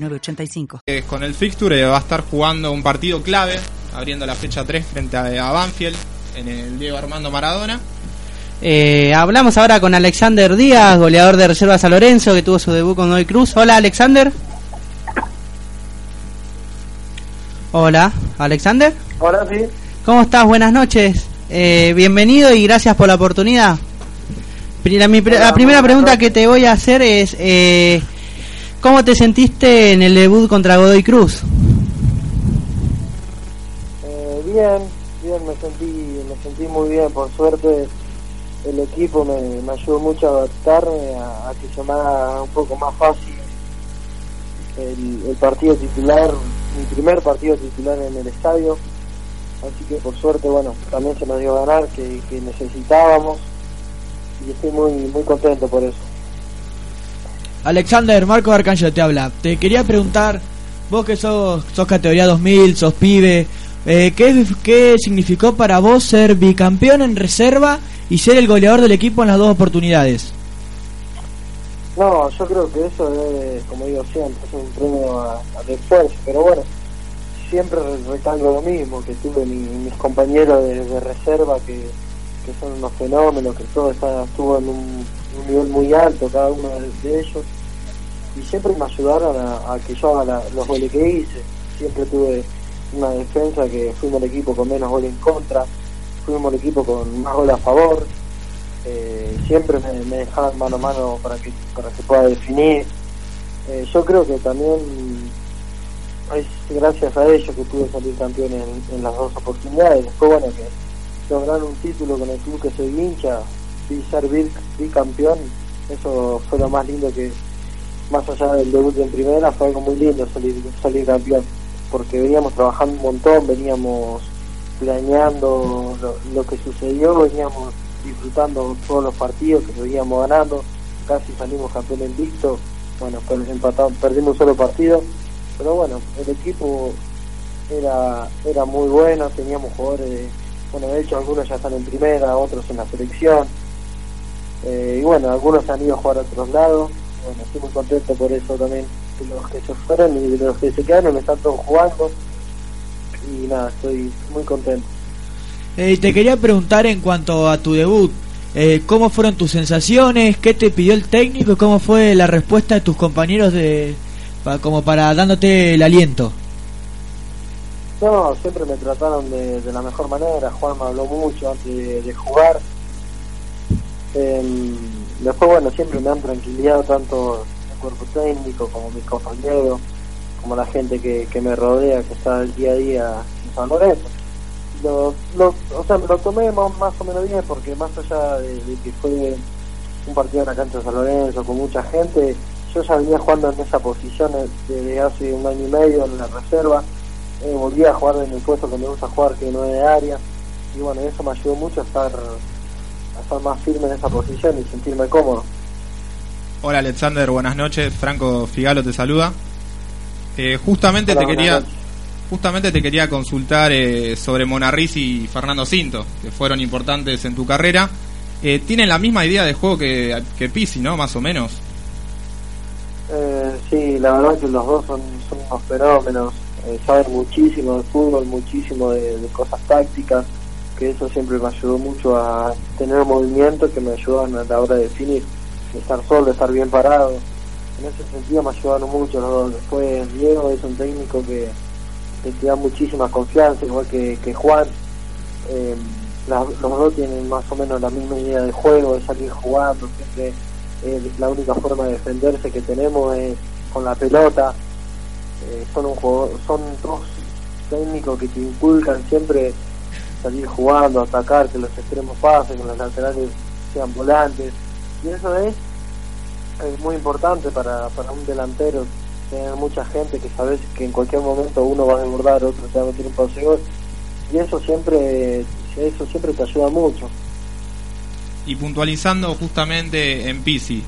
906985. Eh, con el fixture va a estar jugando un partido clave, abriendo la fecha 3 frente a, a Banfield en el Diego Armando Maradona. Eh, hablamos ahora con Alexander Díaz, goleador de Reserva San Lorenzo, que tuvo su debut con Noy Cruz. Hola, Alexander. Hola, Alexander. Hola, sí. ¿Cómo estás? Buenas noches. Eh, bienvenido y gracias por la oportunidad. La, mi pre- la primera pregunta que te voy a hacer es, eh, ¿cómo te sentiste en el debut contra Godoy Cruz? Eh, bien, bien, me sentí, me sentí muy bien, por suerte el equipo me, me ayudó mucho a adaptarme, a, que se me haga un poco más fácil el, partido titular, mi primer partido titular en el estadio, así que por suerte, bueno, también se nos dio ganar, que, que necesitábamos, y estoy muy, muy contento por eso. Alexander, Marco Arcángel te habla. Te quería preguntar, vos que sos, sos categoría 2000, sos pibe, eh, ¿qué, ¿qué significó para vos ser bicampeón en reserva y ser el goleador del equipo en las dos oportunidades? No, yo creo que eso debe, como digo siempre, es un premio a, esfuerzo, pero bueno, siempre re- recalco lo mismo, que tuve mi- mis compañeros de, reserva que, son unos fenómenos, que todo está, estuvo en un, nivel muy alto cada uno de ellos, y siempre me ayudaron a, que yo haga la- los goles que hice, siempre tuve una defensa que fuimos el equipo con menos goles en contra, fuimos el equipo con más goles a favor, eh, siempre me, me dejaban mano a mano para que para que pueda definir. Eh, yo creo que también es gracias a ellos que pude salir campeón en, en las dos oportunidades. Después, bueno, que lograr un título con el club que soy hincha y ser bic- bicampeón, eso fue lo más lindo que, más allá del debut en primera, fue algo muy lindo salir, salir campeón, porque veníamos trabajando un montón, veníamos planeando lo, lo que sucedió, veníamos disfrutando todos los partidos que veníamos ganando, casi salimos campeón invicto, bueno, empatamos, perdimos solo partido, pero bueno, el equipo era era muy bueno, teníamos jugadores, bueno, de hecho algunos ya están en primera, otros en la selección, eh, y bueno, algunos han ido a jugar a otros lados, bueno, estoy muy contento por eso también, de los que se fueron y de los que se quedaron, están todos jugando, y nada, estoy muy contento. Eh, te quería preguntar en cuanto a tu debut, eh, ¿cómo fueron tus sensaciones? ¿Qué te pidió el técnico? ¿Cómo fue la respuesta de tus compañeros de pa- como para dándote el aliento? No, siempre me trataron de, de la mejor manera. Juan me habló mucho antes de, de jugar. Em, después, bueno, siempre me han tranquilizado tanto el cuerpo técnico como mis compañeros, como la gente que, que me rodea, que está el día a día en San Lorenzo. Lo, lo, o sea, lo tomé más, o menos bien porque más allá de, de que fue un partido en la cancha de San Lorenzo con mucha gente, yo ya venía jugando en esa posición desde hace un año y medio en la reserva eh, volví a jugar en el puesto que me gusta jugar, que no es de área, y bueno, eso me ayudó mucho a estar, a estar más firme en esa posición y sentirme cómodo. Hola Alexander, buenas noches. Franco Figalo te saluda. Eh, justamente Hola, te quería justamente te quería consultar eh, sobre Monarriz y Fernando Cinto, que fueron importantes en tu carrera. Eh, tienen la misma idea de juego que, que Pisi, ¿no? Más o menos. Eh, sí, la verdad que los dos son, son unos fenómenos, eh, saben muchísimo de fútbol, muchísimo de, de cosas tácticas, que eso siempre me ayudó mucho a tener movimiento que me ayudaban a la hora de definir, de estar solo, estar bien parado. En ese sentido me ayudaron mucho los dos. Después Diego es un técnico que, te da muchísima confianza, igual que, que Juan. Eh, los dos tienen más o menos la misma idea de juego, de salir jugando, siempre eh, la única forma de defenderse que tenemos es con la pelota. Eh, son un jugador, son dos técnicos que te inculcan siempre salir jugando, atacar, que los extremos pasen, que los laterales sean volantes. Y eso es, es muy importante para, para un delantero tener mucha gente que sabes que en cualquier momento uno va a desbordar, otro te va a meter un pase gol y eso siempre eso siempre te ayuda mucho. Y puntualizando justamente en Pisi,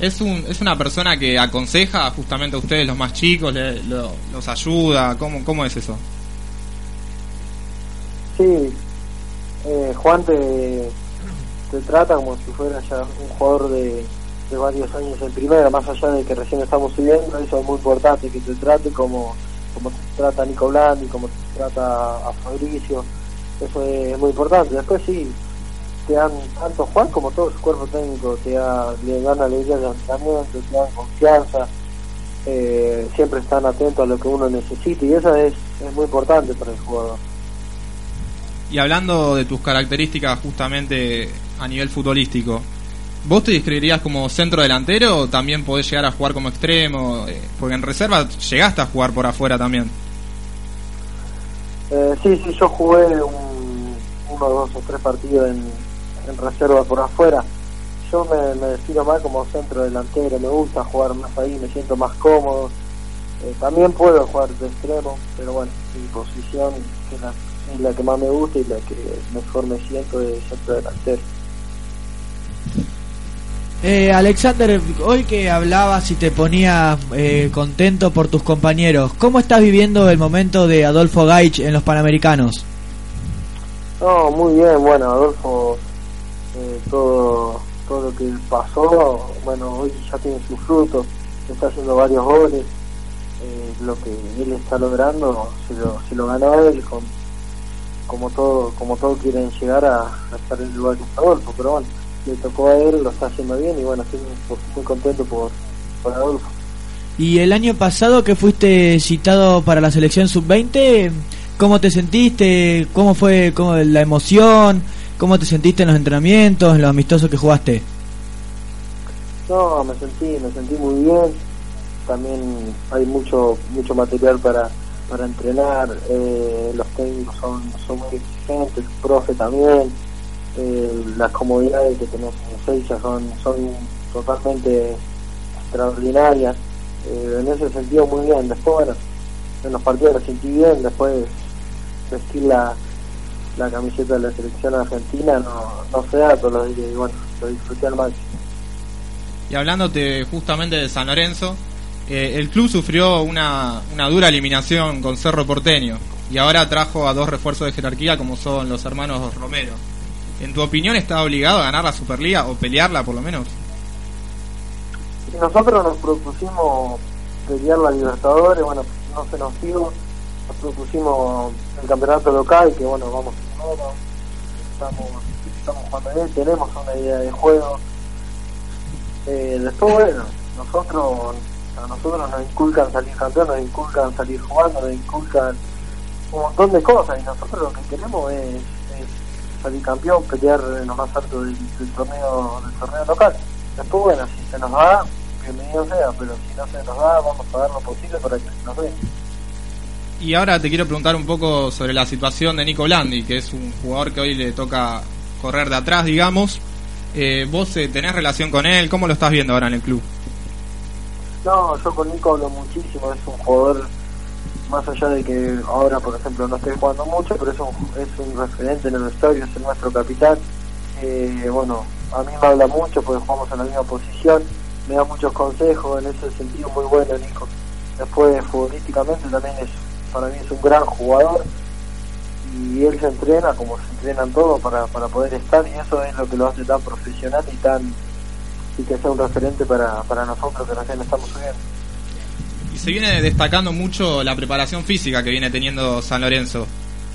es un es una persona que aconseja justamente a ustedes los más chicos, los ayuda, ¿cómo cómo es eso? Sí, eh, Juan te, te trata como si fuera ya un jugador de, de varios años en primera, más allá de que recién estamos subiendo, eso es muy importante, que te trate como, como te trata Nico Blandi, como te trata a Fabricio, eso es, muy importante. Después sí, te dan, tanto Juan como todo su cuerpo técnico, te da, le dan alegría de entrenamiento, te dan confianza, eh, siempre están atentos a lo que uno necesita y eso es, es muy importante para el jugador. Y hablando de tus características justamente a nivel futbolístico, ¿vos te describirías como centro delantero o también podés llegar a jugar como extremo? Eh, porque en reserva llegaste a jugar por afuera también. Eh, sí, sí, yo jugué un, uno, dos o tres partidos en, reserva por afuera. Yo me, me defino más como centro delantero, me gusta jugar más ahí, me siento más cómodo. Eh, también puedo jugar de extremo, pero bueno, mi posición es la es la que más me gusta y la que mejor me siento de centro delantero. Eh, Alexander, hoy que hablabas y te ponías eh, contento por tus compañeros, ¿cómo estás viviendo el momento de Adolfo Gaich en los Panamericanos? No, muy bien, bueno, Adolfo, eh, todo, todo lo que pasó, bueno, hoy ya tiene sus frutos, está haciendo varios goles, eh, lo que él está logrando se lo, se lo ganó él con como todo como todos quieren llegar a, estar en el lugar de Adolfo, pero bueno, le tocó a él, lo está haciendo bien y bueno, estoy muy, contento por, por Adolfo. Y el año pasado que fuiste citado para la selección sub-20, ¿cómo te sentiste? ¿Cómo fue cómo, la emoción? ¿Cómo te sentiste en los entrenamientos, en los amistosos que jugaste? No, me sentí, me sentí muy bien. También hay mucho mucho material para para entrenar, eh, los técnicos son, son muy exigentes, el profe también, eh, las comodidades que tenemos en Seiza son, son totalmente extraordinarias, eh, en ese sentido muy bien, después bueno, en los partidos me sentí bien, después vestir la, la camiseta de la selección argentina no, no se da todos y bueno, lo disfruté al máximo. Y hablándote justamente de San Lorenzo, eh, el club sufrió una, una dura eliminación con Cerro Porteño y ahora trajo a dos refuerzos de jerarquía como son los hermanos Romero. ¿En tu opinión está obligado a ganar la Superliga o pelearla por lo menos? Nosotros nos propusimos pelear la Libertadores, bueno, no se nos dio, nos propusimos el campeonato local, que bueno, vamos estamos, estamos jugando bien, tenemos una idea de juego. Eh, después, bueno, nosotros a nosotros nos inculcan salir campeón, nos inculcan salir jugando, nos inculcan un montón de cosas y nosotros lo que queremos es, salir campeón, pelear lo más alto del, torneo del torneo local. Después, bueno, si se nos da, bienvenido sea, pero si no se nos da, vamos a dar lo posible para que se nos dé. Y ahora te quiero preguntar un poco sobre la situación de Nico Blandi, que es un jugador que hoy le toca correr de atrás, digamos. Eh, ¿Vos eh, tenés relación con él? ¿Cómo lo estás viendo ahora en el club? No, yo con Nico hablo muchísimo, es un jugador, más allá de que ahora, por ejemplo, no esté jugando mucho, pero es un, es un referente en el vestuario, es nuestro capitán. Eh, bueno, a mí me habla mucho porque jugamos en la misma posición, me da muchos consejos, en ese sentido muy bueno Nico. Después, futbolísticamente también es, para mí es un gran jugador y él se entrena como se entrenan todos para, para poder estar y eso es lo que lo hace tan profesional y tan y que sea un referente para, para nosotros que recién estamos subiendo. Y se viene destacando mucho la preparación física que viene teniendo San Lorenzo.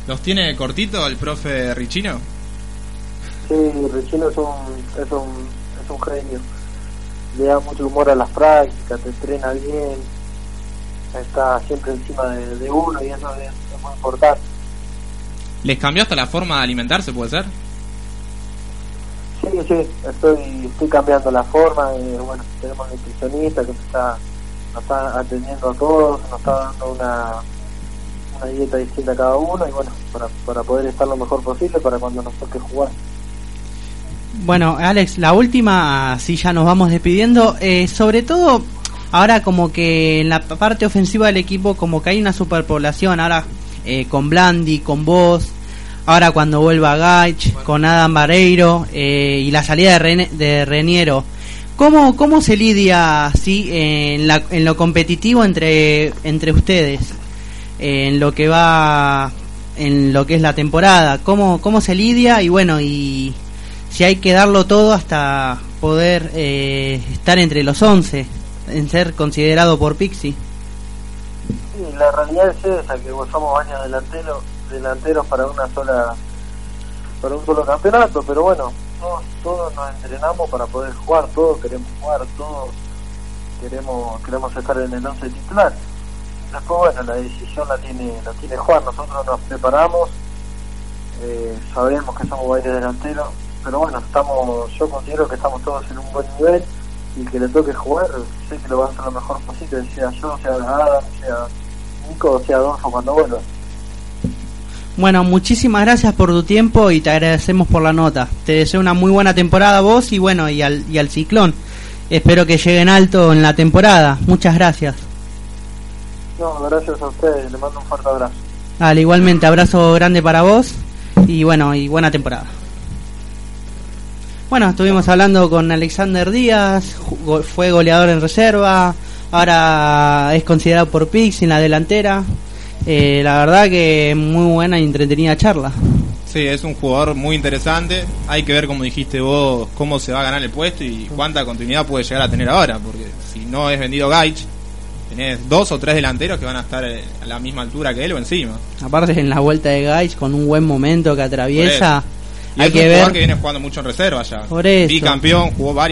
¿Los tiene cortito el profe Richino? Sí, Richino es un, es un, es un genio. Le da mucho humor a las prácticas, te entrena bien, está siempre encima de, uno y eso es, es muy importante. ¿Les cambió hasta la forma de alimentarse, puede ser? Sí, sí, estoy, estoy cambiando la forma. Eh, bueno, tenemos nutricionista que está, nos está atendiendo a todos, nos está dando una, una dieta distinta a cada uno y bueno, para, para poder estar lo mejor posible para cuando nos toque jugar. Bueno, Alex, la última, si ya nos vamos despidiendo, eh, sobre todo ahora como que en la parte ofensiva del equipo como que hay una superpoblación, ahora eh, con Blandi, con vos, ahora cuando vuelva Gaich, con Adam Barreiro eh, y la salida de, Ren- Reniero. ¿Cómo, ¿Cómo se lidia así en, la- en lo competitivo entre, entre ustedes? En lo que va, en lo que es la temporada. ¿Cómo, cómo se lidia? Y bueno, y si hay que darlo todo hasta poder eh, estar entre los 11, en ser considerado por Pixie. Sí, la realidad es esa, que somos varios delanteros, delanteros para una sola para un solo campeonato, pero bueno, todos, todos nos entrenamos para poder jugar, todos queremos jugar, todos queremos queremos estar en el once titular. Después, bueno, la decisión la tiene la tiene Juan, nosotros nos preparamos, eh, sabemos que somos varios delanteros, pero bueno, estamos yo considero que estamos todos en un buen nivel y que le toque jugar, sé que lo va a hacer lo mejor posible, sea yo, sea Adam, sea Nico, sea Adolfo cuando vuelva. Bueno, muchísimas gracias por tu tiempo y te agradecemos por la nota. Te deseo una muy buena temporada a vos y bueno, y al, y al ciclón. Espero que lleguen alto en la temporada. Muchas gracias. No, gracias a ustedes, les mando un fuerte abrazo. Dale, igualmente, abrazo grande para vos y bueno, y buena temporada. Bueno, estuvimos hablando con Alexander Díaz, fue goleador en reserva, ahora es considerado por Pix en la delantera. Eh, la verdad que muy buena y entretenida charla. Sí, es un jugador muy interesante. Hay que ver, como dijiste vos, cómo se va a ganar el puesto y cuánta continuidad puede llegar a tener ahora. Porque si no es vendido Gaich, tenés dos o tres delanteros que van a estar eh, a la misma altura que él o encima. Aparte en la vuelta de Gais con un buen momento que atraviesa, Y hay es que un jugador ver que viene jugando mucho en reserva ya. Por eso. Bicampeón, jugó varios.